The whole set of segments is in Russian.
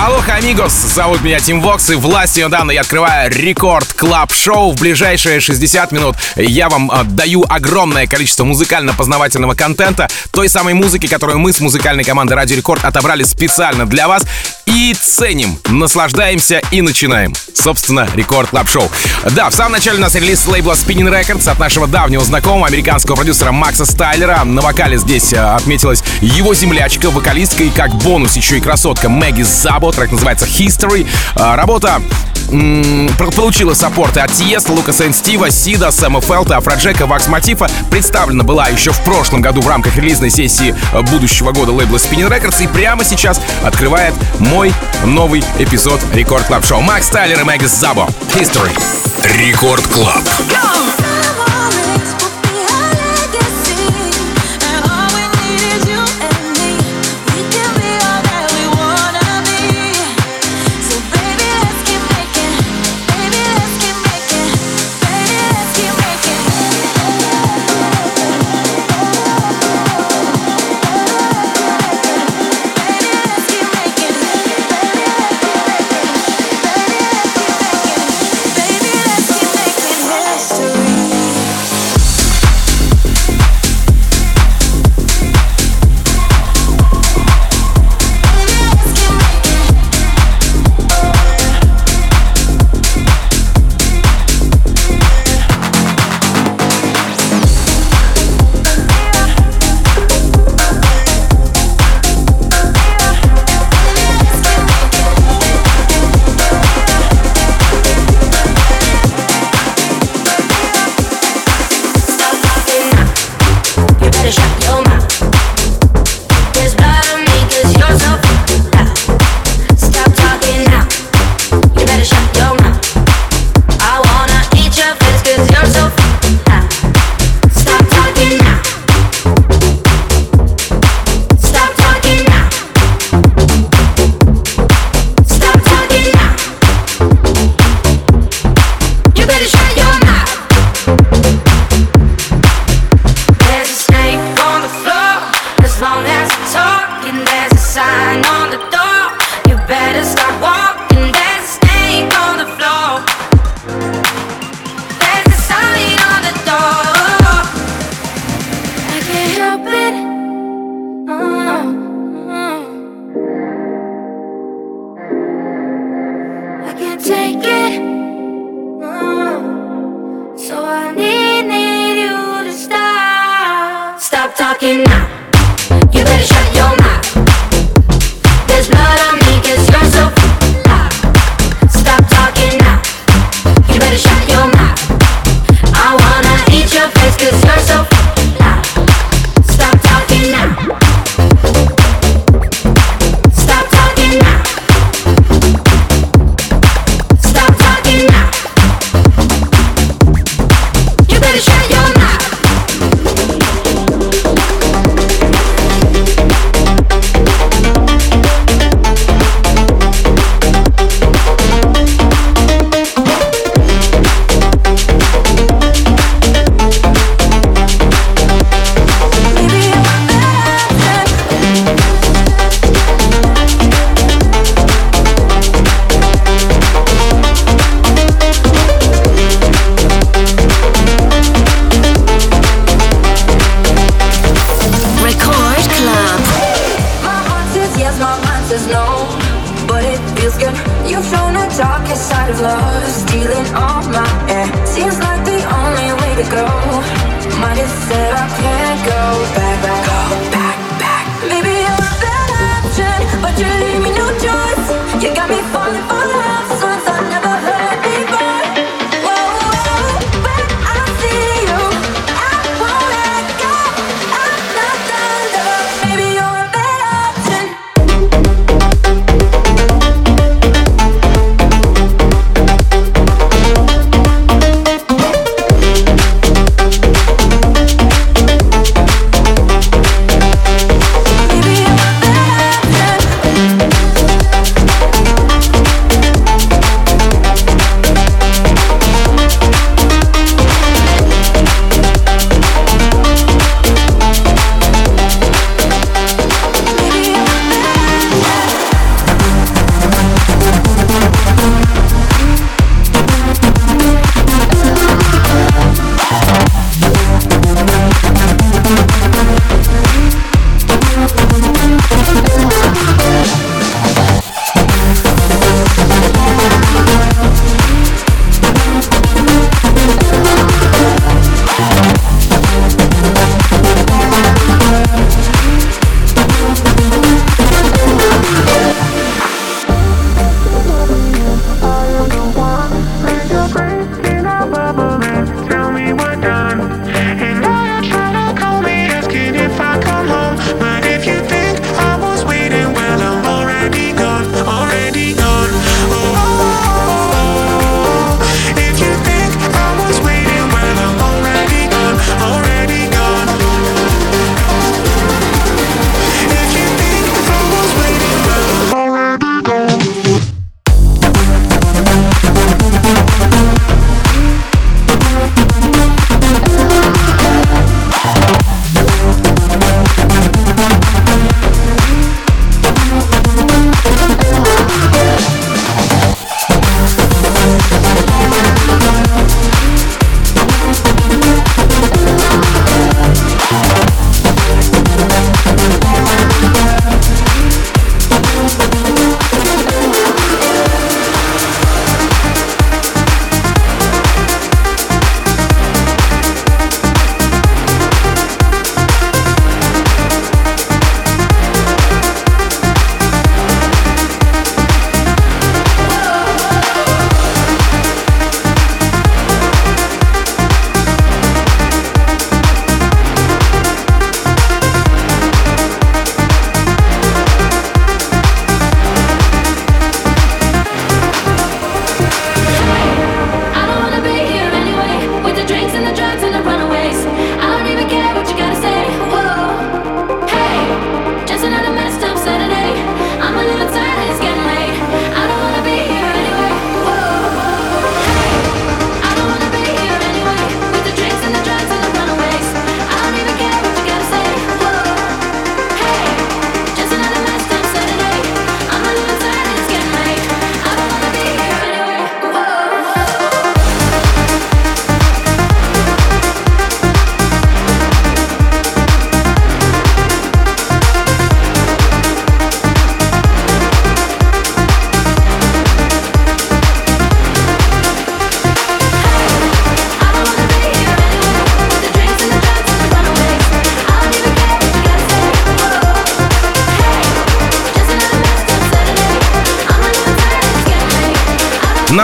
Aloha, amigos! Зовут меня Тим Вокс, и властью данной я открываю Record Club Show В ближайшие 60 минут я вам э, даю огромное количество музыкально-познавательного контента, той самой музыки, которую мы с музыкальной командой Радио Рекорд отобрали специально для вас. И ценим, наслаждаемся и начинаем. Собственно, Record Club Show Да, в самом начале у нас релиз лейбла Spinning Records от нашего давнего знакомого, американского продюсера Макса Стайлера. На вокале здесь э, отметилась его землячка, вокалистка и как бонус еще и красотка Мэгги Забо работа, трек называется History. А, работа получила саппорты от Тиеста, Лукаса Эн Стива, Сида, Сэма Фелта, Афроджека, Вакс Мотива. Представлена была еще в прошлом году в рамках релизной сессии э, будущего года лейбла Spinning Records. И прямо сейчас открывает мой новый эпизод Record Club Show. Max Styler и Maggie Szabo. History. Record Club. Go!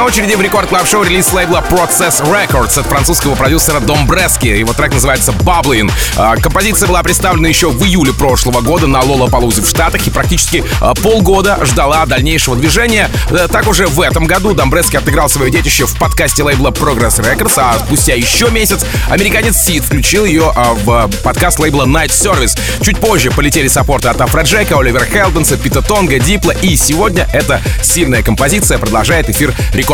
на очереди в рекорд клаб шоу релиз лейбла Process Records от французского продюсера Домбрески. Его трек называется Bubbling. А, композиция была представлена еще в июле прошлого года на Лола Палузе в Штатах и практически а, полгода ждала дальнейшего движения. Э, так уже в этом году Домбрески отыграл свое детище в подкасте лейбла Progress Records, а спустя еще месяц американец Сид включил ее а, в подкаст лейбла Night Service. Чуть позже полетели саппорты от Афроджека, Оливера Хелденса, Пита Тонга, Дипла и сегодня эта сильная композиция продолжает эфир рекорд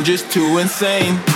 I'm just too insane.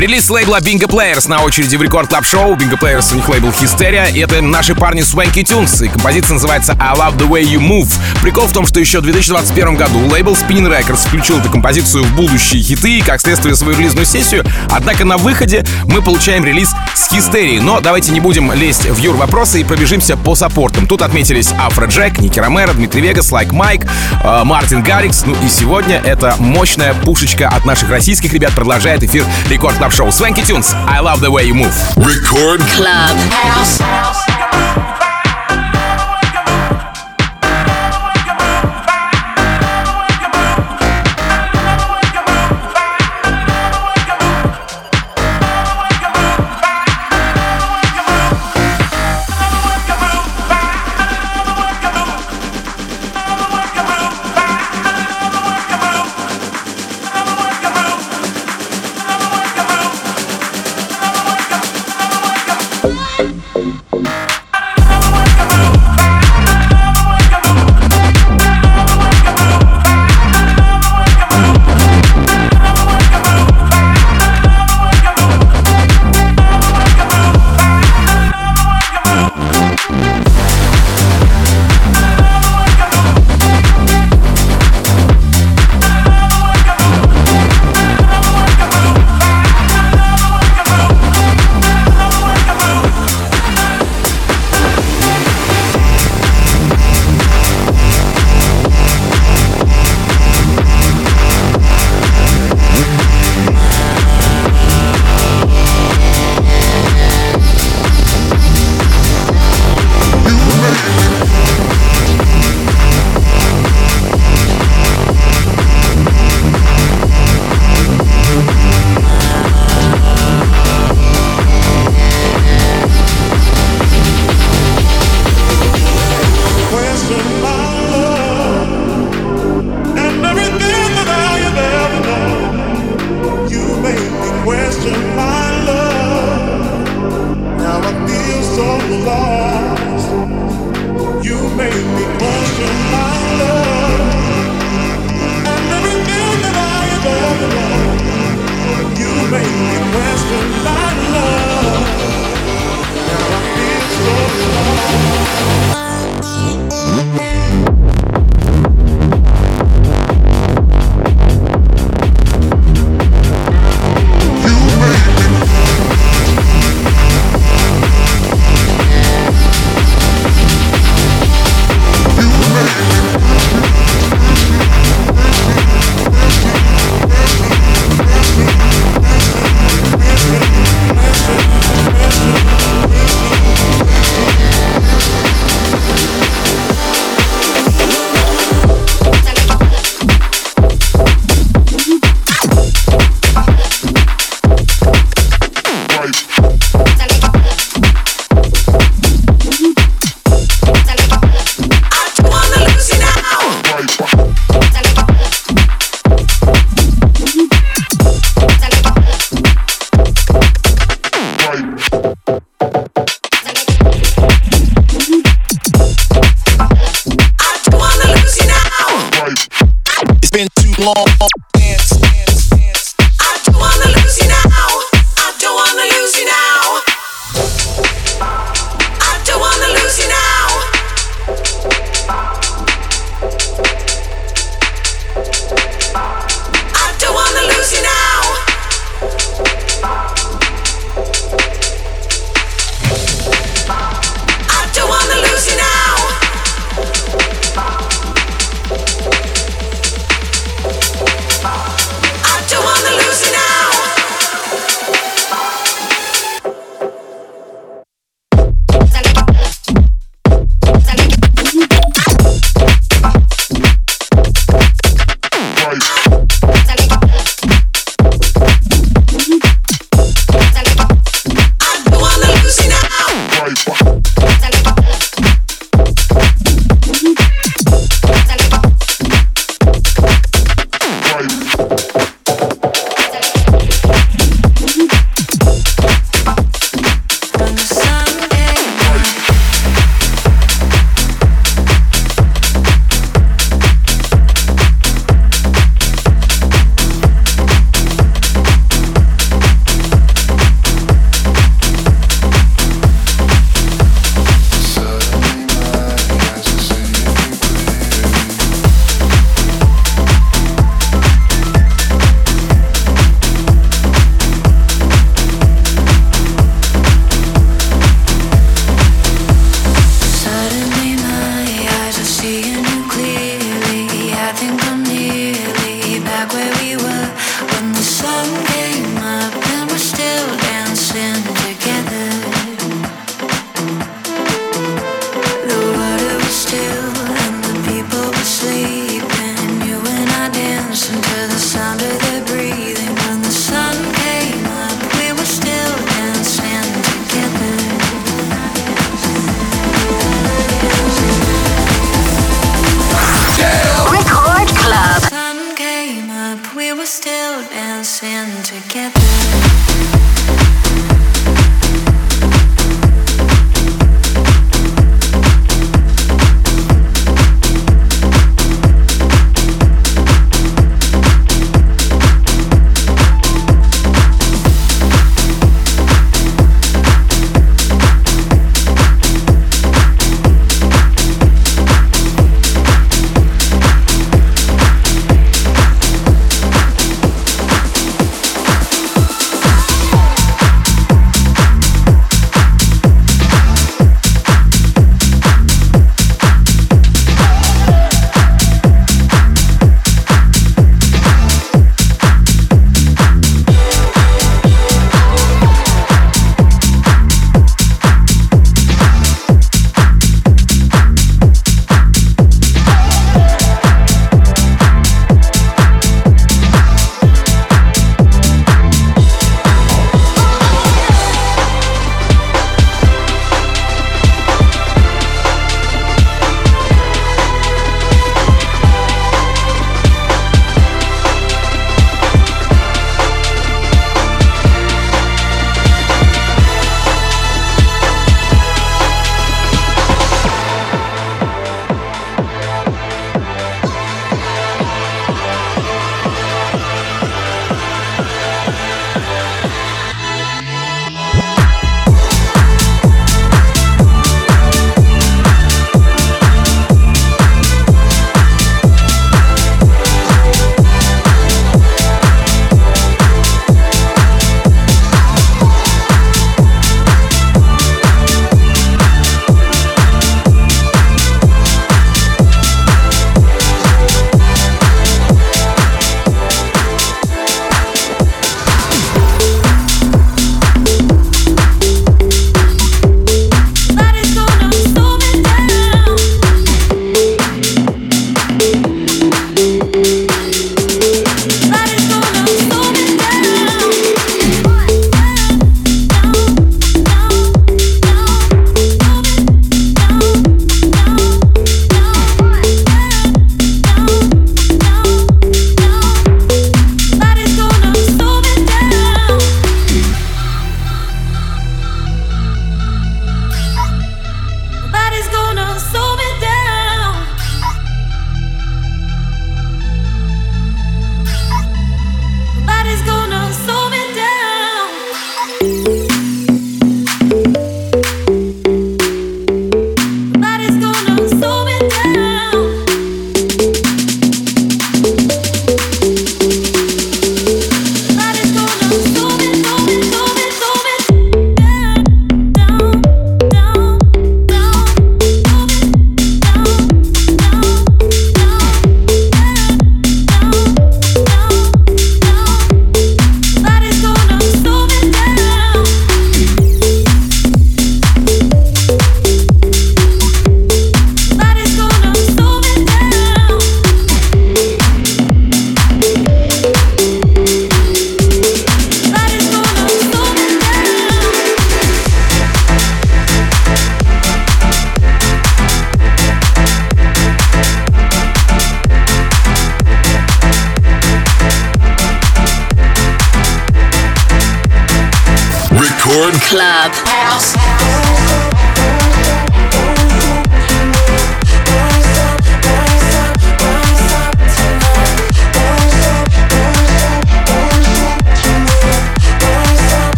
Релиз лейбла Bingo Players на очереди в Record Club Show Bingo Players у них лейбл Hysteria. И это наши парни Swanky Tunes. И композиция называется I Love The Way You Move. Прикол в том, что еще в 2021 году лейбл Spinnin' Records включил эту композицию в будущие хиты как следствие, свою релизную сессию. Однако на выходе мы получаем релиз с Hysteria. Но давайте не будем лезть в юр вопросы и пробежимся по саппортам. Тут отметились Afrojack, Nicky Romero, Dimitri Vegas, Like Mike, э, Martin Garrix. Ну и сегодня эта мощная пушечка от наших российских ребят продолжает эфир рекорд клаб шоу Swanky Tunes. I love the way you move. Record Club. Thank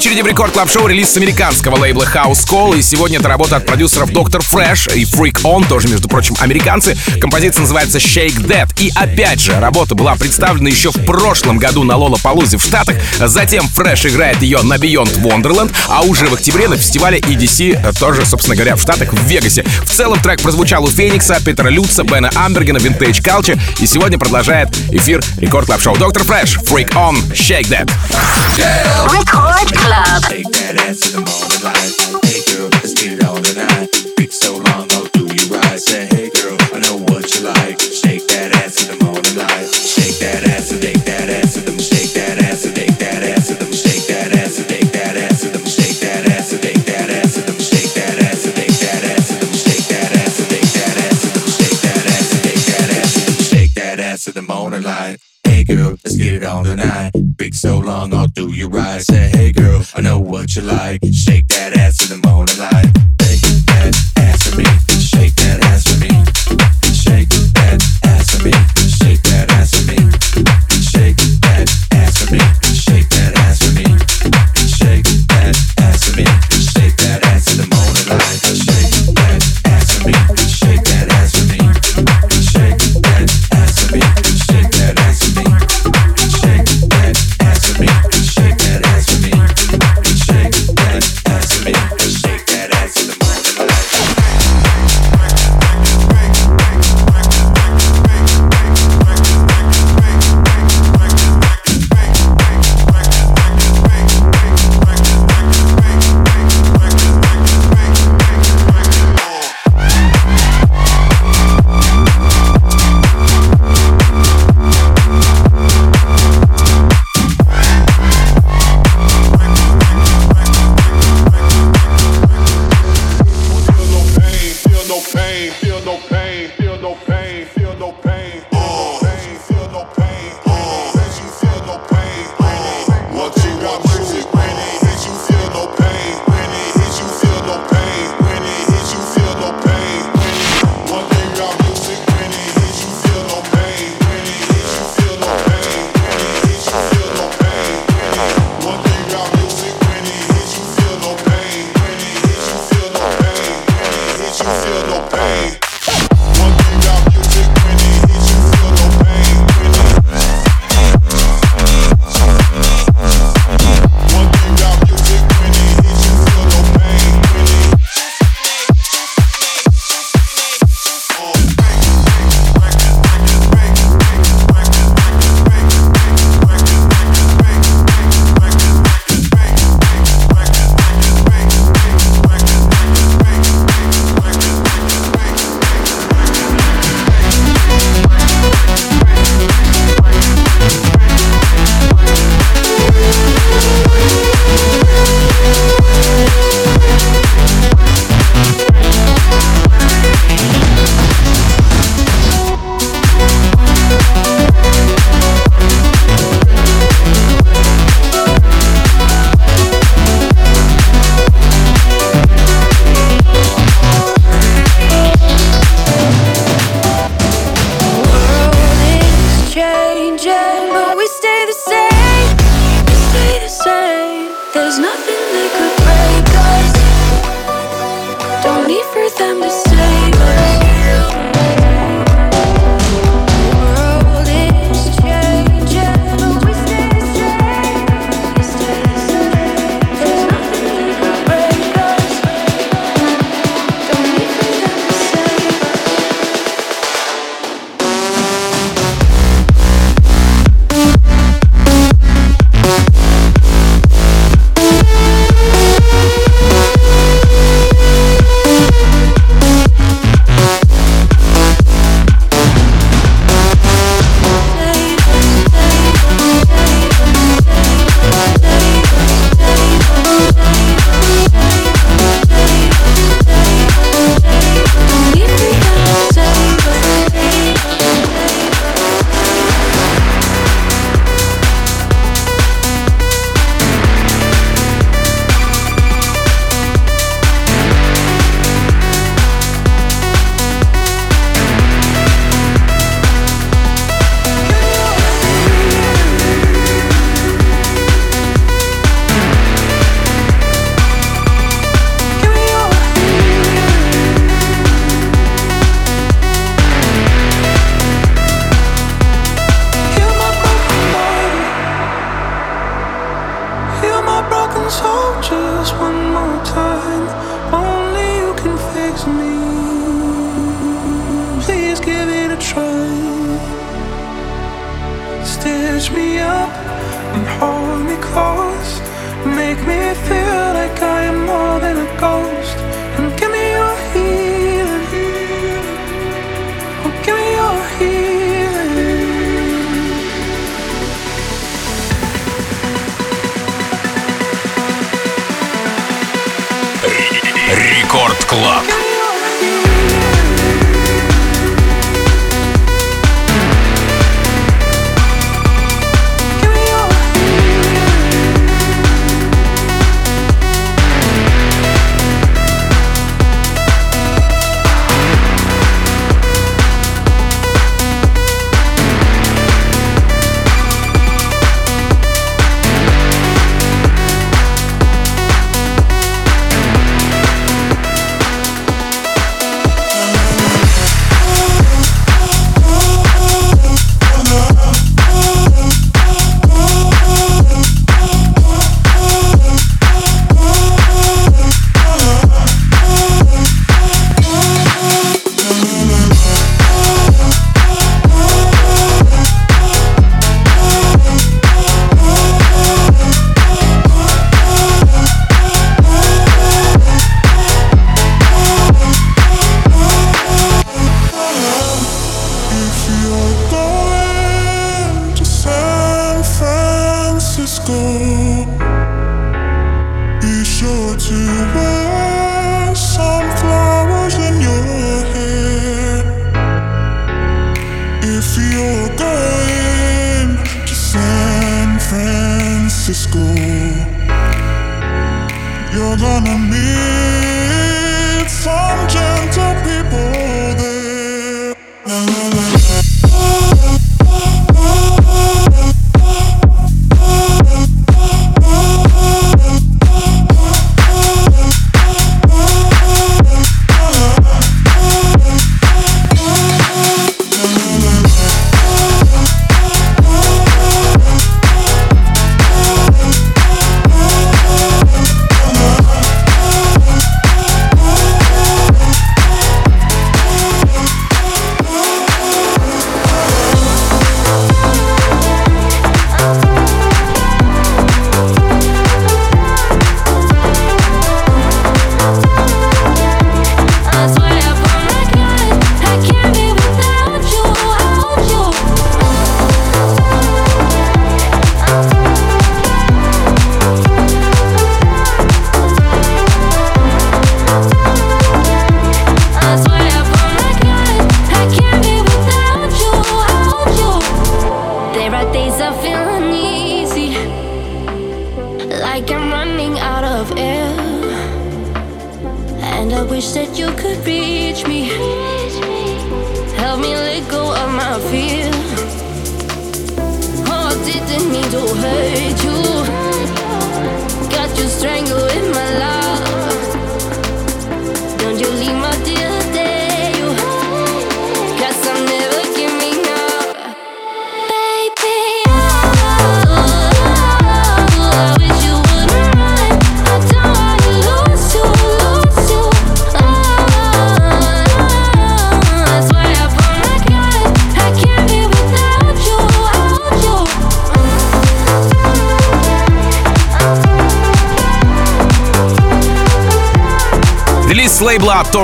На очереди в рекорд клаб шоу релиз с американского лейбла House Call. И сегодня это работа от продюсеров Dr. Fresh и Freak On, тоже, между прочим, американцы. Композиция называется Shake That. И опять же, работа была представлена еще в прошлом году на Лола Палузе в Штатах. Затем Fresh играет ее на Beyond Wonderland, а уже в октябре на фестивале EDC, тоже, собственно говоря, в Штатах, в Вегасе. В целом трек прозвучал у Феникса, Питера Люца, Бена Амбергена, Vintage Culture. И сегодня продолжает эфир рекорд клаб шоу Dr. Fresh, Freak On, Shake That. Record Club. Take that ass to the morning light. What you like. Shake that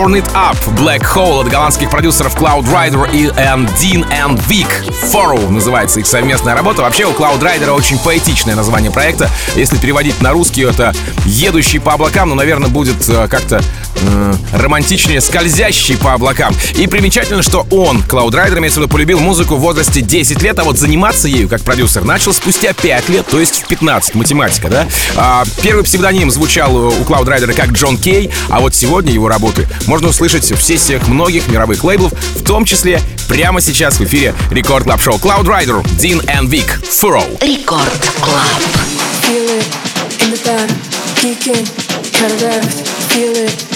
Turn It Up Black Hole от голландских продюсеров Cloud Rider и and Dean and Vic. Furrow называется их совместная работа. Вообще у Cloud Rider очень поэтичное название проекта. Если переводить на русский, это «Едущий по облакам», но, наверное, будет э, как-то романтичнее «Скользящий по облакам». И примечательно, что он, Cloud Rider, имеется в виду, полюбил музыку в возрасте 10 лет, а вот заниматься ею как продюсер начал спустя 5 лет, то есть в 15. Математика, да? А, первый псевдоним звучал у Cloud Rider как Джон Кей, а вот сегодня его работы можно услышать в сессиях многих мировых лейблов, в том числе прямо сейчас в эфире Рекорд Клаб Шоу Cloud Rider, Дин and Vic, Furrow. Рекорд Клаб. Feel it in the back, geeking, cataract, feel it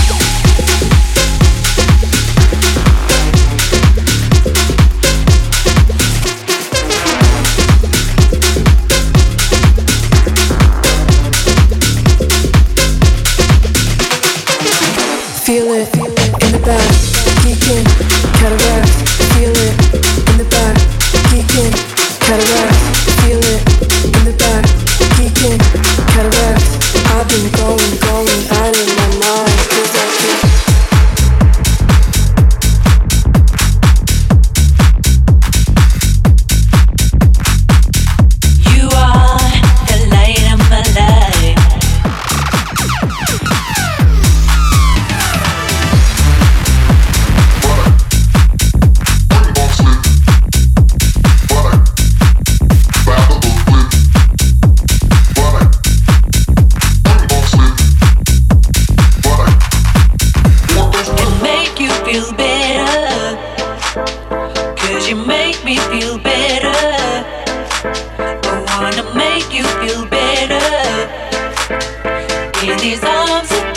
in arms.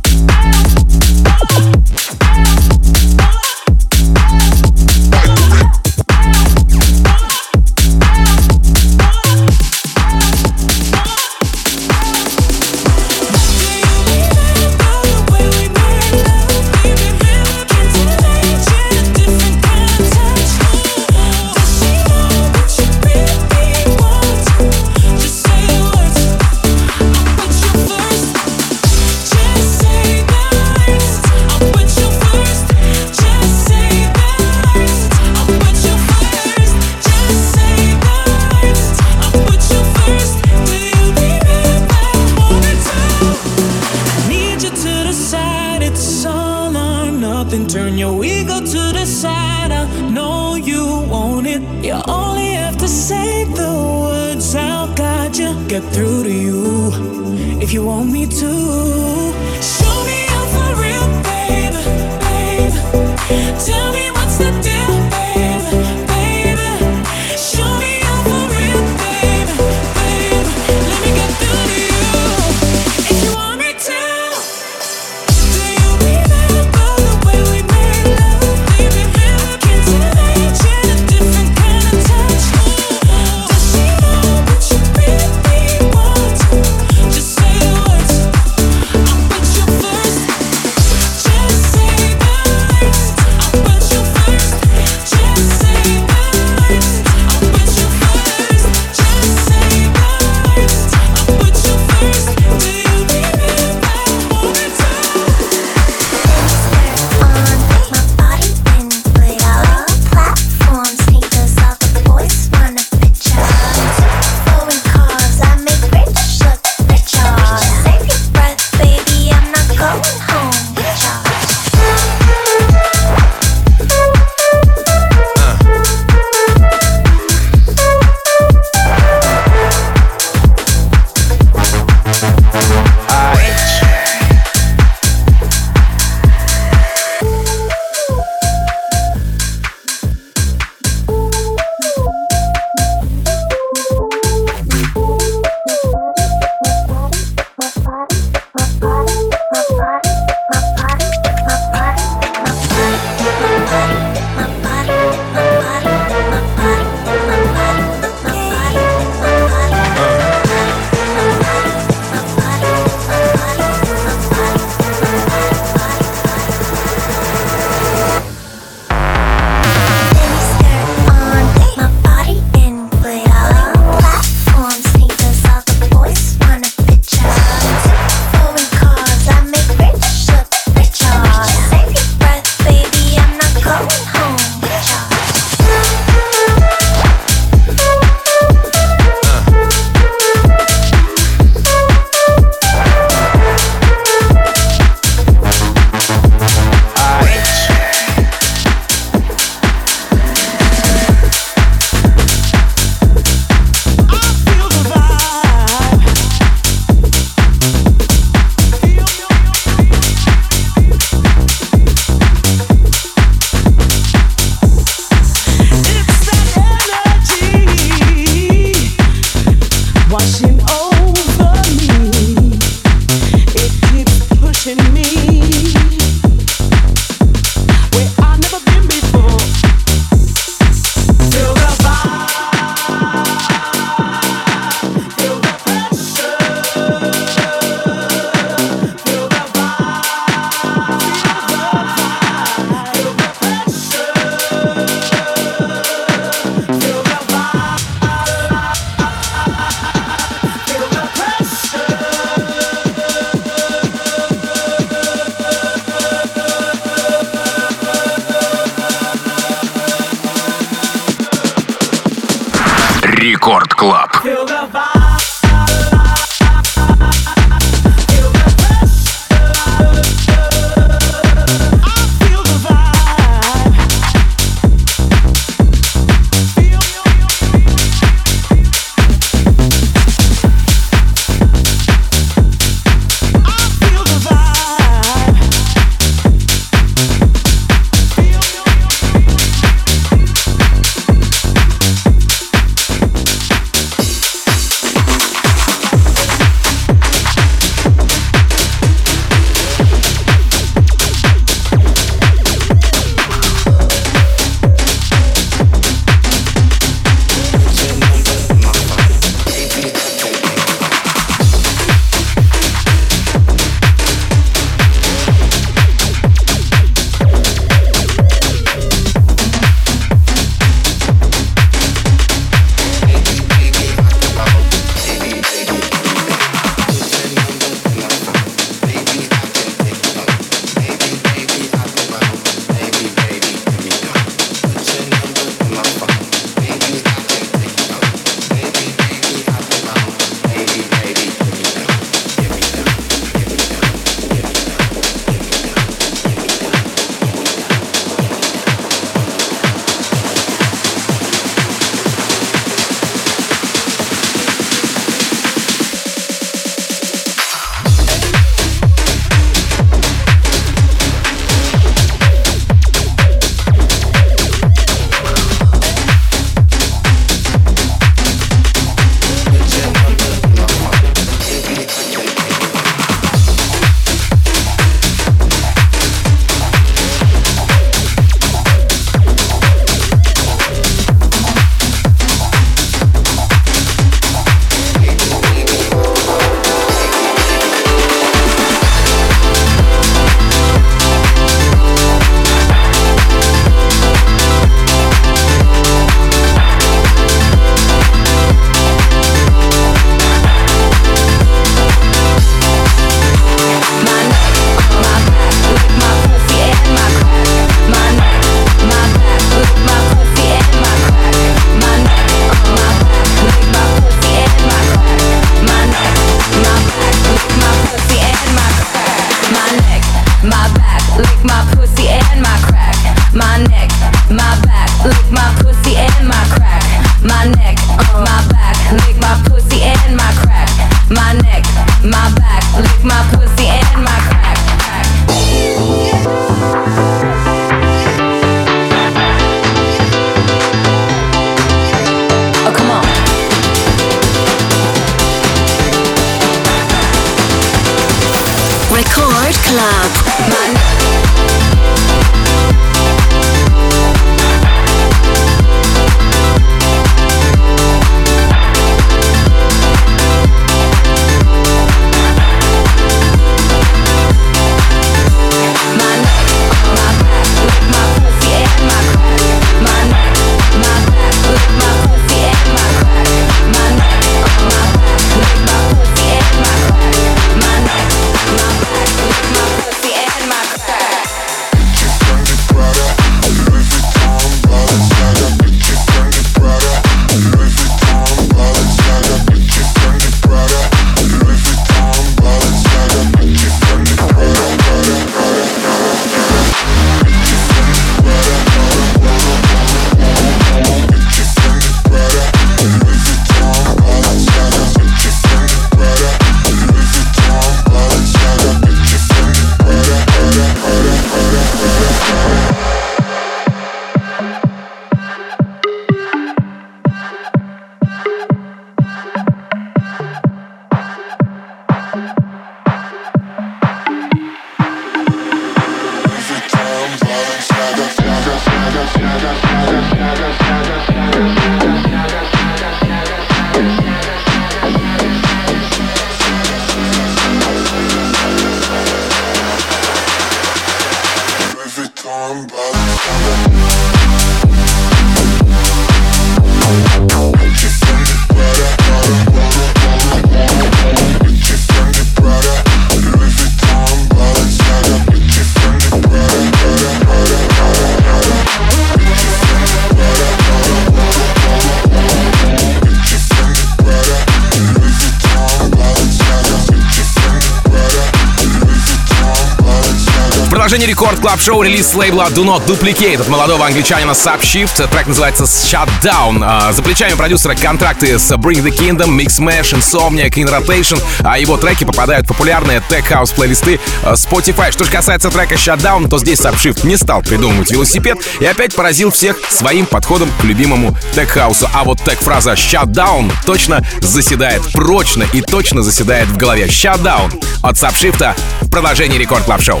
Продолжение рекорд клаб шоу релиз лейбла Do Not Duplicate от молодого англичанина Subshift. Трек называется Shutdown. А, за плечами продюсера контракты с Bring the Kingdom, Mix Mash, Insomnia, In Rotation, а его треки попадают в популярные Tech House плейлисты а, Spotify. Что же касается трека Shutdown, то здесь Subshift не стал придумывать велосипед и опять поразил всех своим подходом к любимому Tech House. А вот тег-фраза Shutdown точно заседает прочно и точно заседает в голове. Shutdown от Subshift в продолжении рекорд клаб шоу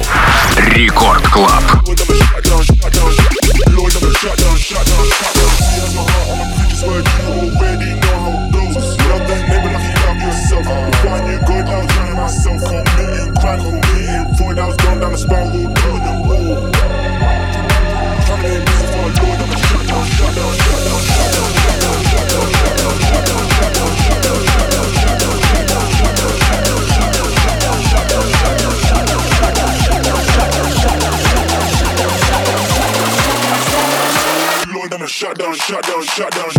Рекорд Клаб. shut shut down,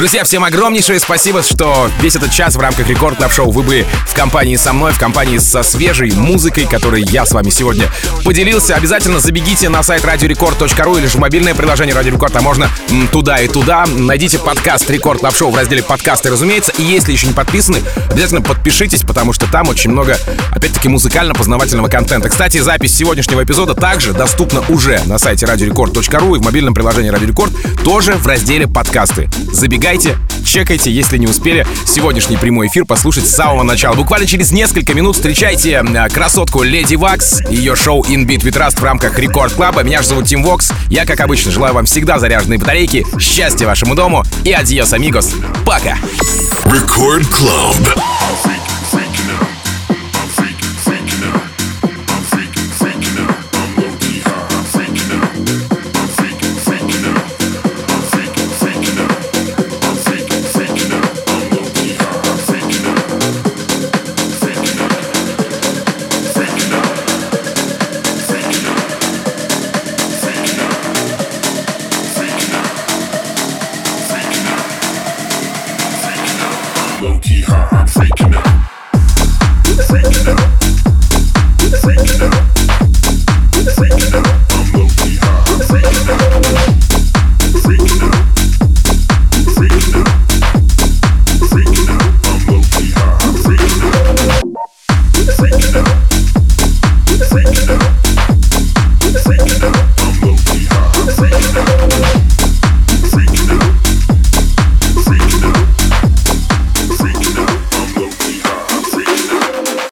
Друзья, всем огромнейшее спасибо, что весь этот час в рамках Record Club Show вы были в компании со мной, в компании со свежей музыкой, которой я с вами сегодня поделился. Обязательно забегите на сайт радиорекорд.ру или же в мобильное приложение Радио Рекорд, а можно туда и туда. Найдите подкаст Record Club Show в разделе подкасты, разумеется. И если еще не подписаны, обязательно подпишитесь, потому что там очень много, опять-таки, музыкально-познавательного контента. Кстати, запись сегодняшнего эпизода также доступна уже на сайте радиорекорд.ру и в мобильном приложении Радио Рекорд тоже в разделе подкасты. Забегайте Забегайте, чекайте, если не успели сегодняшний прямой эфир послушать с самого начала. Буквально через несколько минут встречайте красотку Lady Waks, ее шоу In Beat We Trust в рамках Record Club а. Меня же зовут Tim Vox. Я, как обычно, желаю вам всегда заряженные батарейки, счастья вашему дому и adiós, amigos. Пока! Рекорд Клаб.